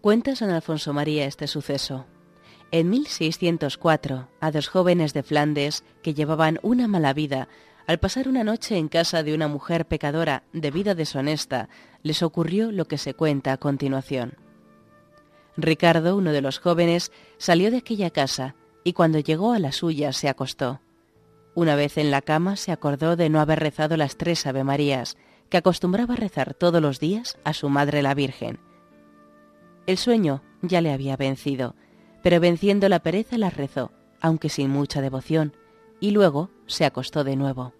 Cuenta San Alfonso María este suceso. En 1604, a dos jóvenes de Flandes que llevaban una mala vida, al pasar una noche en casa de una mujer pecadora de vida deshonesta, les ocurrió lo que se cuenta a continuación. Ricardo, uno de los jóvenes, salió de aquella casa y cuando llegó a la suya se acostó. Una vez en la cama se acordó de no haber rezado las tres Ave Marías, que acostumbraba rezar todos los días a su madre la Virgen el sueño ya le había vencido, pero venciendo la pereza las rezó, aunque sin mucha devoción, y luego se acostó de nuevo.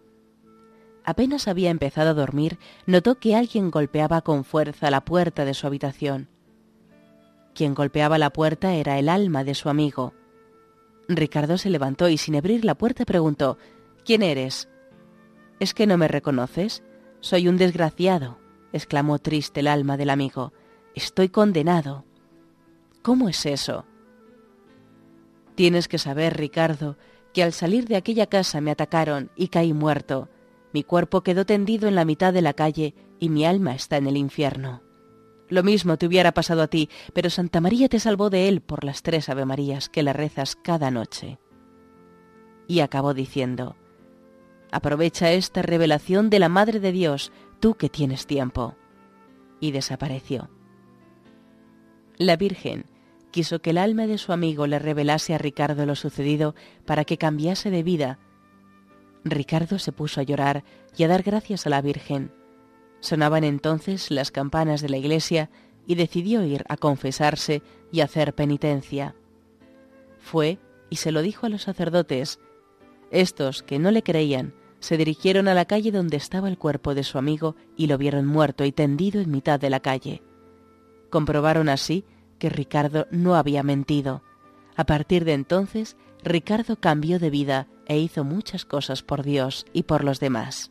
Apenas había empezado a dormir, notó que alguien golpeaba con fuerza la puerta de su habitación. Quien golpeaba la puerta era el alma de su amigo. Ricardo se levantó y sin abrir la puerta preguntó ¿Quién eres? ¿Es que no me reconoces? Soy un desgraciado, exclamó triste el alma del amigo. Estoy condenado. ¿Cómo es eso? Tienes que saber, Ricardo, que al salir de aquella casa me atacaron y caí muerto. Mi cuerpo quedó tendido en la mitad de la calle y mi alma está en el infierno. Lo mismo te hubiera pasado a ti, pero Santa María te salvó de él por las tres Ave Marías que le rezas cada noche. Y acabó diciendo, Aprovecha esta revelación de la Madre de Dios, tú que tienes tiempo. Y desapareció. La Virgen quiso que el alma de su amigo le revelase a Ricardo lo sucedido para que cambiase de vida. Ricardo se puso a llorar y a dar gracias a la Virgen. Sonaban entonces las campanas de la iglesia y decidió ir a confesarse y hacer penitencia. Fue y se lo dijo a los sacerdotes. Estos, que no le creían, se dirigieron a la calle donde estaba el cuerpo de su amigo y lo vieron muerto y tendido en mitad de la calle. Comprobaron así que Ricardo no había mentido. A partir de entonces, Ricardo cambió de vida e hizo muchas cosas por Dios y por los demás.